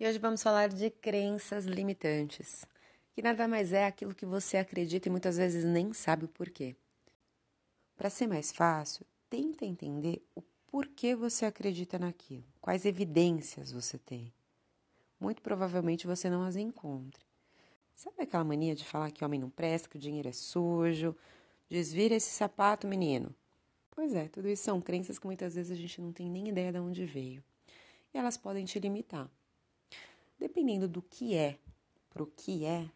E hoje vamos falar de crenças limitantes, que nada mais é aquilo que você acredita e muitas vezes nem sabe o porquê. Para ser mais fácil, tenta entender o porquê você acredita naquilo, quais evidências você tem. Muito provavelmente você não as encontre. Sabe aquela mania de falar que homem não presta, que o dinheiro é sujo? Desvira esse sapato, menino. Pois é, tudo isso são crenças que muitas vezes a gente não tem nem ideia de onde veio. E elas podem te limitar. Dependendo do que é para o que é,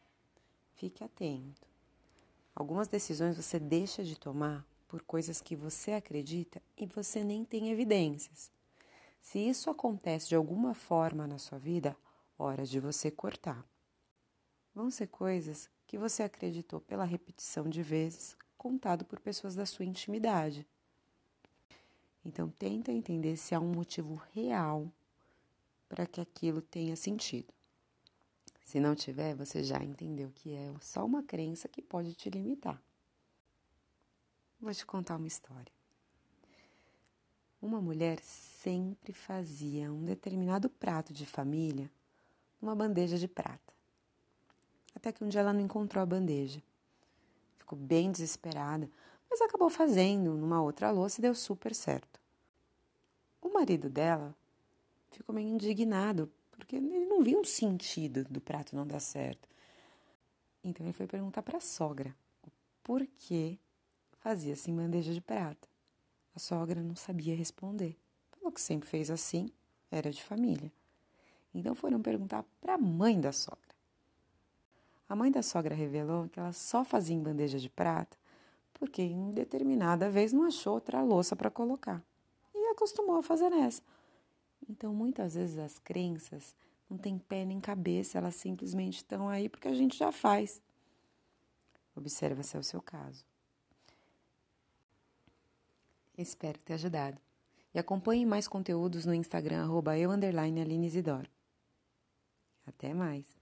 fique atento. Algumas decisões você deixa de tomar por coisas que você acredita e você nem tem evidências. Se isso acontece de alguma forma na sua vida, hora de você cortar. Vão ser coisas que você acreditou pela repetição de vezes, contado por pessoas da sua intimidade. Então tenta entender se há um motivo real para que aquilo tenha sentido. Se não tiver, você já entendeu que é só uma crença que pode te limitar. Vou te contar uma história. Uma mulher sempre fazia um determinado prato de família numa bandeja de prata. Até que um dia ela não encontrou a bandeja. Ficou bem desesperada, mas acabou fazendo numa outra louça e deu super certo. O marido dela ficou meio indignado, porque ele não viu um sentido do prato não dar certo. Então ele foi perguntar para a sogra o porquê fazia assim bandeja de prata. A sogra não sabia responder. Falou que sempre fez assim, era de família. Então foram perguntar para a mãe da sogra. A mãe da sogra revelou que ela só fazia em bandeja de prata porque em determinada vez não achou outra louça para colocar. E acostumou a fazer nessa. Então, muitas vezes as crenças não têm pé nem cabeça, elas simplesmente estão aí porque a gente já faz. Observa se é o seu caso. Espero ter ajudado. E acompanhe mais conteúdos no Instagram, arroba eu, Isidoro. Até mais.